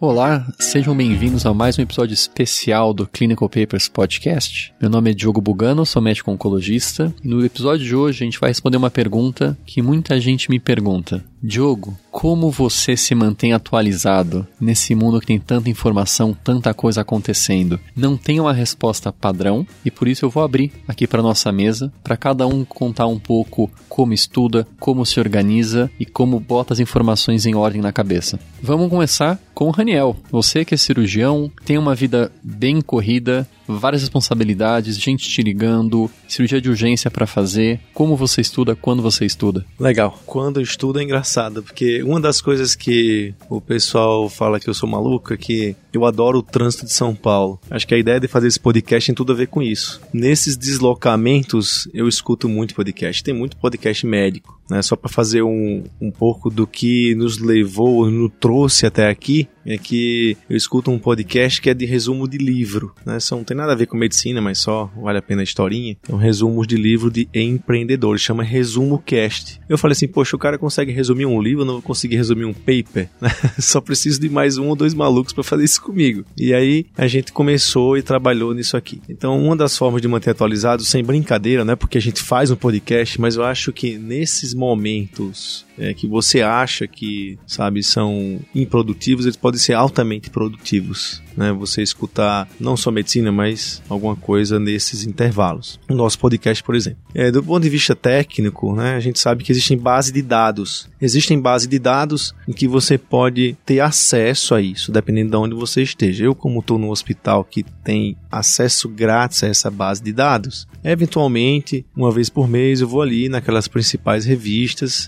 Olá, sejam bem-vindos a mais um episódio especial do Clinical Papers Podcast. Meu nome é Diogo Bugano, sou médico oncologista e no episódio de hoje a gente vai responder uma pergunta que muita gente me pergunta. Diogo, como você se mantém atualizado nesse mundo que tem tanta informação, tanta coisa acontecendo? Não tem uma resposta padrão e por isso eu vou abrir aqui para nossa mesa para cada um contar um pouco como estuda, como se organiza e como bota as informações em ordem na cabeça. Vamos começar com o Raniel. Você que é cirurgião, tem uma vida bem corrida, várias responsabilidades, gente te ligando, cirurgia de urgência para fazer. Como você estuda, quando você estuda? Legal. Quando eu estudo é engraçado, porque uma das coisas que o pessoal fala que eu sou maluco é que eu adoro o trânsito de São Paulo. Acho que a ideia de fazer esse podcast tem tudo a ver com isso. Nesses deslocamentos, eu escuto muito podcast. Tem muito podcast médico, né? Só para fazer um, um pouco do que nos levou, nos trouxe até aqui, é que eu escuto um podcast que é de resumo de livro, né? São, tem nada a ver com medicina, mas só vale a pena a historinha. É um resumo de livro de empreendedores, chama Resumo Cast. Eu falei assim, poxa, o cara consegue resumir um livro, eu não vou conseguir resumir um paper, né? Só preciso de mais um ou dois malucos para fazer isso comigo. E aí a gente começou e trabalhou nisso aqui. Então, uma das formas de manter atualizado, sem brincadeira, né? Porque a gente faz um podcast, mas eu acho que nesses momentos é, que você acha que, sabe, são improdutivos, eles podem ser altamente produtivos. Né? Você escutar não só medicina, mas alguma coisa nesses intervalos. O nosso podcast, por exemplo. É, do ponto de vista técnico, né, a gente sabe que existem bases de dados. Existem bases de dados em que você pode ter acesso a isso, dependendo de onde você esteja. Eu, como estou no hospital que tem acesso grátis a essa base de dados, eventualmente, uma vez por mês, eu vou ali naquelas principais revistas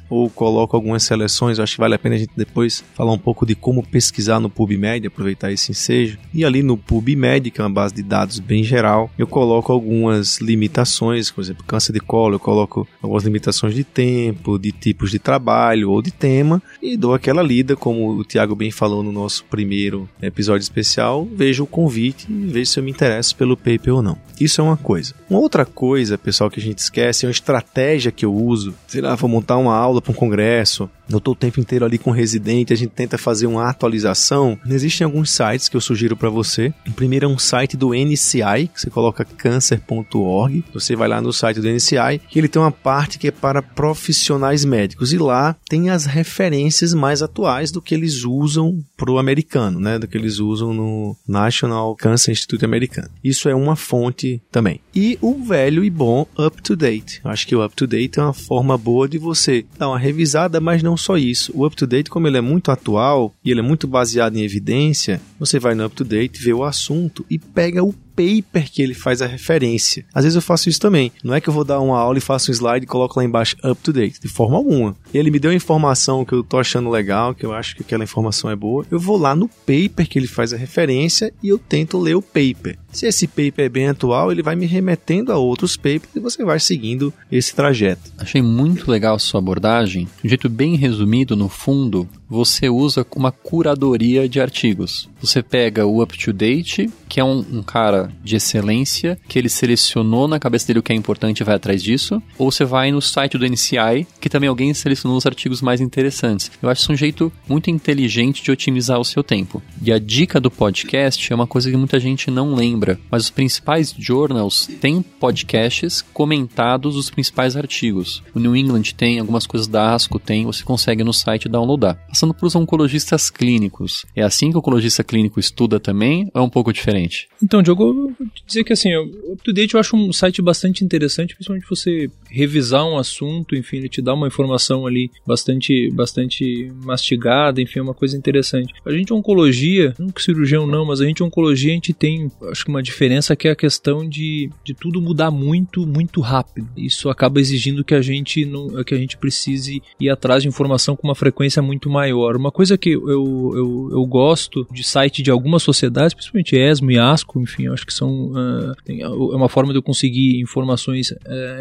ou coloco algumas seleções. Eu acho que vale a pena a gente depois falar um pouco de como pesquisar no PubMed, aproveitar esse ensejo. E ali no PubMed, que é uma base de dados bem geral, eu coloco algumas limitações, por exemplo, câncer de colo, eu coloco algumas limitações de tempo, de tipos de trabalho ou de tema e dou aquela lida, como o Tiago bem falou no nosso primeiro episódio especial, vejo o convite e vejo se eu me interesso pelo paper ou não. Isso é uma coisa. Uma outra coisa, pessoal, que a gente esquece é uma estratégia que eu uso. Sei lá, vou montar uma aula para um congresso, eu estou o tempo inteiro ali com o residente, a gente tenta fazer uma atualização. Existem alguns sites que eu sugiro para você. O primeiro é um site do NCI, que você coloca cancer.org. Você vai lá no site do NCI, que ele tem uma parte que é para profissionais médicos e lá tem as referências mais atuais do que eles usam pro americano, né, do que eles usam no National Cancer Institute americano. Isso é uma fonte também. E o velho e bom up to date. Acho que o up to date é uma forma boa de você dar uma revisada, mas não só isso. O up to date, como ele é muito atual e ele é muito baseado em evidência, você vai no up to date, vê o assunto e pega o paper que ele faz a referência. Às vezes eu faço isso também. Não é que eu vou dar uma aula e faço um slide e coloco lá embaixo up to date, de forma alguma. Ele me deu uma informação que eu tô achando legal, que eu acho que aquela informação é boa. Eu vou lá no paper que ele faz a referência e eu tento ler o paper. Se esse paper é bem atual, ele vai me remetendo a outros papers e você vai seguindo esse trajeto. Achei muito legal a sua abordagem. De um jeito bem resumido, no fundo, você usa uma curadoria de artigos. Você pega o up to date, que é um, um, cara de excelência, que ele selecionou na cabeça dele o que é importante e vai atrás disso, ou você vai no site do NCI, que também alguém selecionou os artigos mais interessantes. Eu acho isso um jeito muito inteligente de otimizar o seu tempo. E a dica do podcast é uma coisa que muita gente não lembra, mas os principais journals têm podcasts comentados os principais artigos. O New England tem, algumas coisas da ASCO tem, você consegue no site downloadar. Passando para os oncologistas clínicos, é assim que o oncologista clínico estuda também ou é um pouco diferente? Então, Diogo, eu vou dizer que assim, o UpToDate eu acho um site bastante interessante, principalmente você revisar um assunto, enfim, ele te dá uma informação ali bastante, bastante mastigada, enfim, é uma coisa interessante. A gente oncologia, não que cirurgião não, mas a gente oncologia a gente tem, acho que uma diferença que é a questão de, de tudo mudar muito, muito rápido. Isso acaba exigindo que a gente não, que a gente precise ir atrás de informação com uma frequência muito maior. Uma coisa que eu, eu, eu gosto de site de algumas sociedades, principalmente ESMO e ASCO, enfim, acho que são uh, é uma forma de eu conseguir informações uh,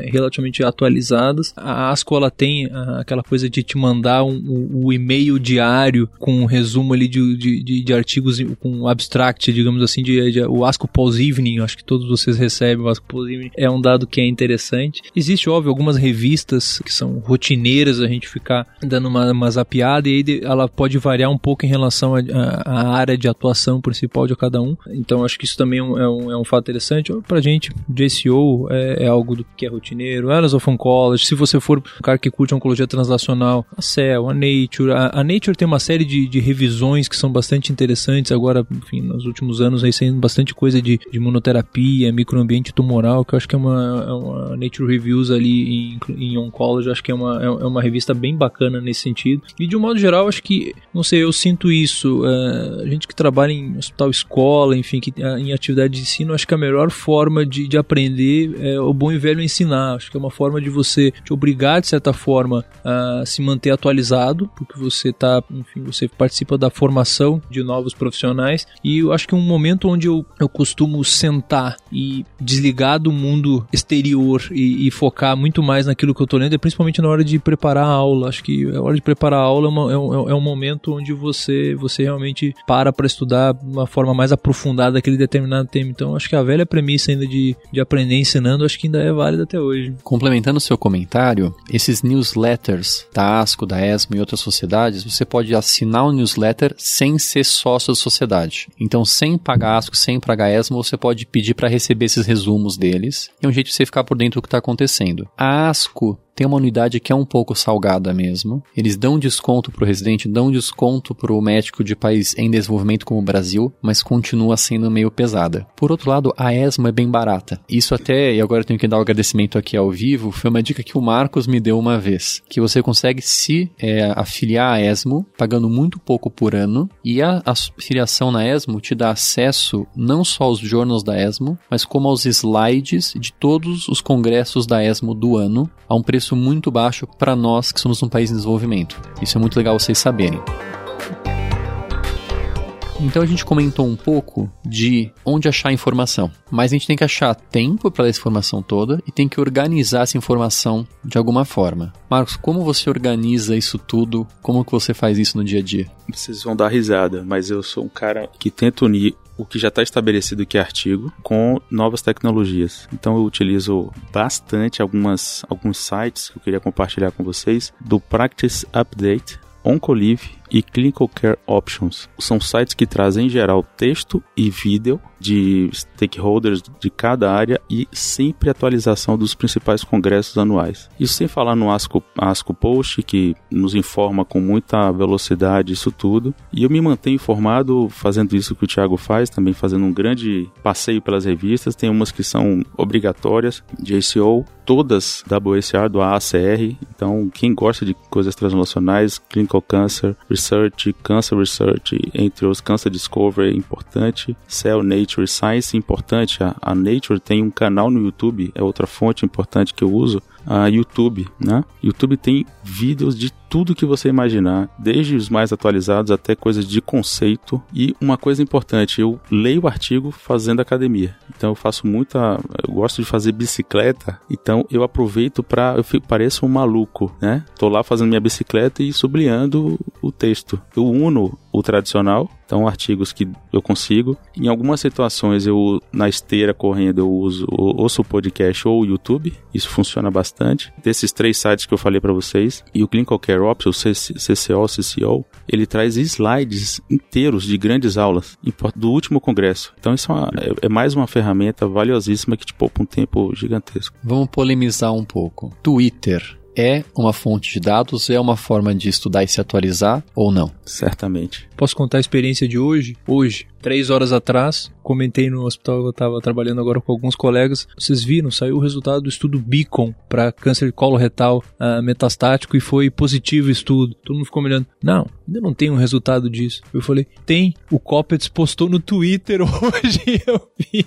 relativamente atualizadas. A ASCO ela tem uh, aquela coisa de te mandar um, um, um e-mail diário com um resumo ali de, de, de, de artigos com abstract, digamos assim, de, de, o ASCO Pause Evening, acho que todos vocês recebem o ASCO Pause Evening, é um dado que é interessante. Existe, óbvio, algumas revistas que são rotineiras, a gente ficar dando uma, uma zapiada e aí ela pode variar um pouco em relação à área de atuação principal de cada um. Então acho que isso também é um, é um, é fato interessante. Pra gente, JCO é, é algo do que é rotineiro. Elas of Oncology, se você for um cara que curte oncologia translacional, a Cell, a Nature. A, a Nature tem uma série de, de, revisões que são bastante interessantes. Agora, enfim, nos últimos anos aí saindo bastante coisa de, de imunoterapia, microambiente tumoral, que eu acho que é uma, é uma Nature Reviews ali em, em Oncology, acho que é uma, é, é uma revista bem bacana nesse sentido. E de um modo geral, acho que, não sei, eu sinto isso. Uh, a gente que trabalha em hospital escola, enfim, que, uh, em atividade de ensino, acho que a melhor forma de, de aprender é o bom e velho ensinar. Acho que é uma forma de você te obrigar, de certa forma, a se manter atualizado, porque você tá, enfim, você participa da formação de novos profissionais. E eu acho que um momento onde eu, eu costumo sentar e desligar do mundo exterior e, e focar muito mais naquilo que eu tô lendo, é principalmente na hora de preparar a aula. Acho que a hora de preparar a aula é, uma, é, um, é um momento onde você, você realmente para para estudar de uma forma mais aprofundada daquele determinado tema. Então, acho que a velha premissa ainda de, de aprender ensinando, acho que ainda é válida até hoje. Complementando o seu comentário, esses newsletters da ASCO, da ESMO e outras sociedades, você pode assinar o um newsletter sem ser sócio da sociedade. Então, sem pagar ASCO, sem pagar ESMO, você pode pedir para receber esses resumos deles. É um jeito de você ficar por dentro do que está acontecendo. A ASCO tem uma unidade que é um pouco salgada mesmo. Eles dão desconto pro residente, dão desconto pro médico de país em desenvolvimento como o Brasil, mas continua sendo meio pesada. Por outro lado, a ESMO é bem barata. Isso até, e agora eu tenho que dar o um agradecimento aqui ao vivo, foi uma dica que o Marcos me deu uma vez, que você consegue se é, afiliar à ESMO pagando muito pouco por ano, e a, a afiliação na ESMO te dá acesso não só aos jornals da ESMO, mas como aos slides de todos os congressos da ESMO do ano, a um preço preço muito baixo para nós que somos um país em desenvolvimento. Isso é muito legal vocês saberem. Então a gente comentou um pouco de onde achar informação, mas a gente tem que achar tempo para essa informação toda e tem que organizar essa informação de alguma forma. Marcos, como você organiza isso tudo? Como que você faz isso no dia a dia? Vocês vão dar risada, mas eu sou um cara que tenta unir o que já está estabelecido que é artigo com novas tecnologias. Então eu utilizo bastante algumas alguns sites que eu queria compartilhar com vocês do Practice Update, Oncolive e Clinical Care Options. São sites que trazem em geral texto e vídeo de stakeholders de cada área e sempre atualização dos principais congressos anuais. Isso sem falar no ASCO, ASCO Post, que nos informa com muita velocidade isso tudo. E eu me mantenho informado fazendo isso que o Thiago faz, também fazendo um grande passeio pelas revistas. Tem umas que são obrigatórias, JCO, todas WSR do AACR. Então, quem gosta de coisas translacionais, Clinical Cancer, Cancer Research, entre os Cancer Discovery é importante, Cell Nature Science é importante. A, a Nature tem um canal no YouTube, é outra fonte importante que eu uso, a YouTube, né? YouTube tem vídeos de tudo que você imaginar, desde os mais atualizados até coisas de conceito. E uma coisa importante, eu leio o artigo fazendo academia. Então eu faço muita, eu gosto de fazer bicicleta, então eu aproveito para eu fico, pareço um maluco, né? Tô lá fazendo minha bicicleta e sublinhando o texto. Eu uno o tradicional, então artigos que eu consigo. Em algumas situações eu na esteira correndo eu uso ouço o podcast ou o YouTube, isso funciona bastante. Desses três sites que eu falei para vocês e o Clinical Care Ops, o CCO, CCO, ele traz slides inteiros de grandes aulas do último congresso. Então isso é, uma, é, é mais uma ferramenta valiosíssima que te poupa um tempo gigantesco. Vamos polemizar um pouco. Twitter é uma fonte de dados, é uma forma de estudar e se atualizar ou não? Certamente. Posso contar a experiência de hoje? Hoje, três horas atrás, comentei no hospital que eu estava trabalhando agora com alguns colegas. Vocês viram, saiu o resultado do estudo Beacon para câncer de colo retal uh, metastático e foi positivo o estudo. Todo mundo ficou me olhando. Não, ainda não tem um resultado disso. Eu falei, tem. O Coppets postou no Twitter hoje, eu vi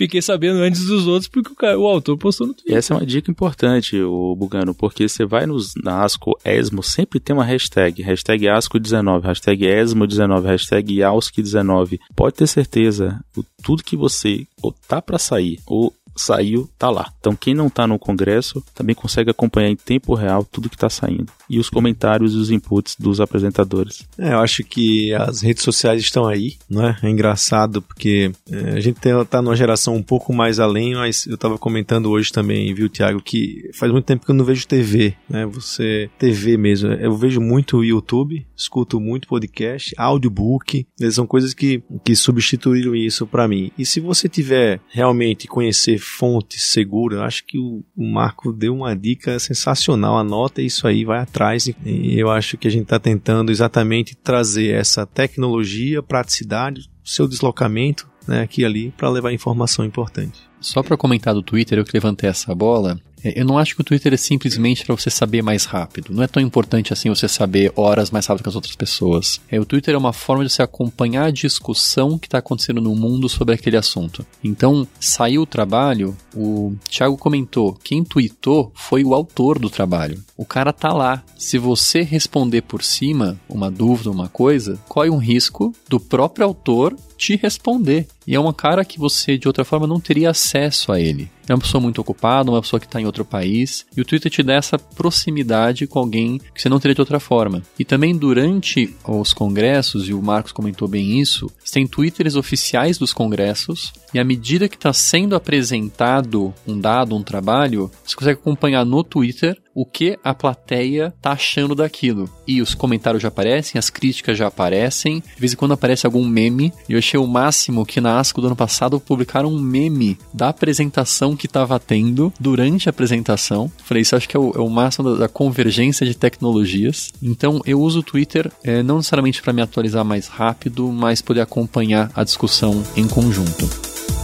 fiquei sabendo antes dos outros porque o, cara, o autor postou no Twitter. Essa é uma dica importante, o Bugano, porque você vai nos, na ASCO ESMO, sempre tem uma hashtag, hashtag ASCO19, hashtag ESMO19, hashtag AUSC19. Pode ter certeza, tudo que você ou tá para sair ou saiu, tá lá. Então quem não tá no congresso também consegue acompanhar em tempo real tudo que tá saindo. E os comentários e os inputs dos apresentadores. É, eu acho que as redes sociais estão aí, né? É engraçado porque é, a gente tem, tá numa geração um pouco mais além, mas eu tava comentando hoje também, viu, Tiago, que faz muito tempo que eu não vejo TV, né? Você, TV mesmo. Eu vejo muito YouTube, escuto muito podcast, audiobook, são coisas que, que substituíram isso para mim. E se você tiver realmente conhecer fonte segura. Acho que o, o, Marco deu uma dica sensacional. Anota isso aí, vai atrás. E eu acho que a gente está tentando exatamente trazer essa tecnologia, praticidade, seu deslocamento né, aqui e ali para levar informação importante. Só para comentar do Twitter, eu que levantei essa bola. É, eu não acho que o Twitter é simplesmente para você saber mais rápido. Não é tão importante assim você saber horas mais rápido que as outras pessoas. É, o Twitter é uma forma de você acompanhar a discussão que está acontecendo no mundo sobre aquele assunto. Então, saiu o trabalho, o Thiago comentou, quem tweetou foi o autor do trabalho. O cara tá lá. Se você responder por cima uma dúvida, uma coisa, corre um risco do próprio autor te responder. E é uma cara que você, de outra forma, não teria acesso a ele. É uma pessoa muito ocupada, uma pessoa que está em outro país. E o Twitter te dá essa proximidade com alguém que você não teria de outra forma. E também durante os congressos, e o Marcos comentou bem isso, tem twitters oficiais dos congressos. E à medida que está sendo apresentado um dado, um trabalho, você consegue acompanhar no Twitter o que a plateia tá achando daquilo. E os comentários já aparecem, as críticas já aparecem, de vez em quando aparece algum meme. E eu achei o máximo que na ASCO do ano passado publicaram um meme da apresentação que estava tendo durante a apresentação. Falei, isso acho que é o, é o máximo da, da, convergência de tecnologias. Então eu uso o Twitter é, não necessariamente para me atualizar mais rápido, mas poder acompanhar a discussão em conjunto.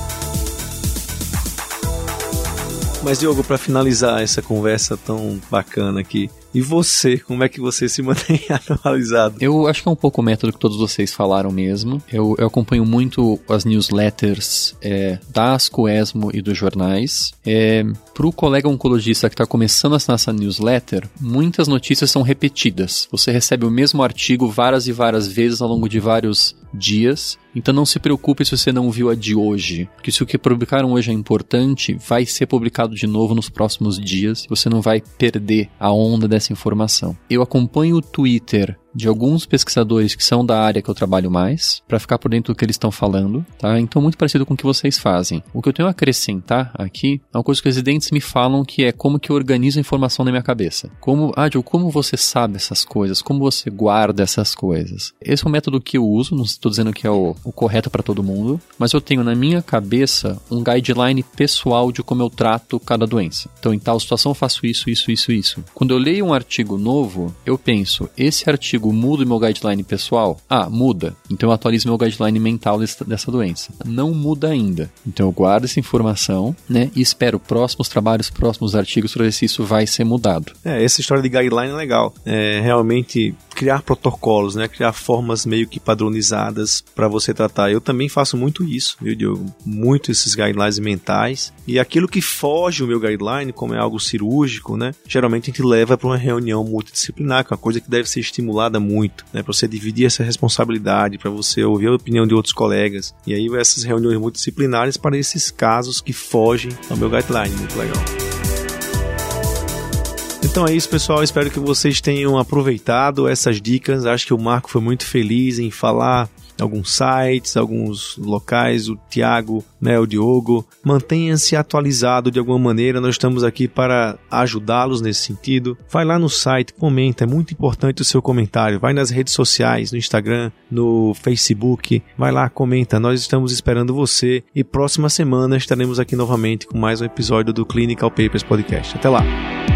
Mas, Diogo, para finalizar essa conversa tão bacana aqui, e você, como é que você se mantém atualizado? Eu acho que é um pouco o método que todos vocês falaram mesmo. Eu, eu acompanho muito as newsletters é, das Coesmo e dos jornais. É, Para o colega oncologista que está começando a assinar essa newsletter, muitas notícias são repetidas. Você recebe o mesmo artigo várias e várias vezes ao longo de vários dias. Então não se preocupe se você não viu a de hoje, porque se o que publicaram hoje é importante, vai ser publicado de novo nos próximos dias. Você não vai perder a onda dessa informação. Eu acompanho o Twitter de alguns pesquisadores que são da área que eu trabalho mais, para ficar por dentro do que eles estão falando, tá? Então, muito parecido com o que vocês fazem. O que eu tenho a acrescentar aqui é uma coisa que os residentes me falam que é como que eu organizo a informação na minha cabeça. Como, ah, Joe, como você sabe essas coisas? Como você guarda essas coisas? Esse é o método que eu uso, não estou dizendo que é o, o correto para todo mundo, mas eu tenho na minha cabeça um guideline pessoal de como eu trato cada doença. Então, em tal situação eu faço isso, isso, isso, isso. Quando eu leio um artigo novo, eu penso, esse artigo artigo muda o meu guideline pessoal? Ah, muda. Então eu atualizo meu guideline mental dessa, dessa doença. Não muda ainda. Então eu guardo essa informação, né? E espero próximos trabalhos, próximos artigos para ver se isso vai ser mudado. É, essa história de guideline é legal. É, realmente criar protocolos, né? Criar formas meio que padronizadas para você tratar. Eu também faço muito isso, viu, Diogo? Muito esses guidelines mentais. E aquilo que foge o meu guideline, como é algo cirúrgico, né? Geralmente a gente leva para uma reunião multidisciplinar, que é uma coisa que deve ser estimulada muito, né? Para você dividir essa responsabilidade, para você ouvir a opinião de outros colegas. E aí essas reuniões multidisciplinares para esses casos que fogem ao meu guideline. Muito legal. Então é isso, pessoal. Espero que vocês tenham aproveitado essas dicas. Acho que o Marco foi muito feliz em falar alguns sites, alguns locais, o Tiago, né, o Diogo. Mantenha-se atualizado de alguma maneira, nós estamos aqui para ajudá-los nesse sentido. Vai lá no site, comenta, é muito importante o seu comentário. Vai nas redes sociais, no Instagram, no Facebook, vai lá, comenta. Nós estamos esperando você e próxima semana estaremos aqui novamente com mais um episódio do Clinical Papers Podcast. Até lá!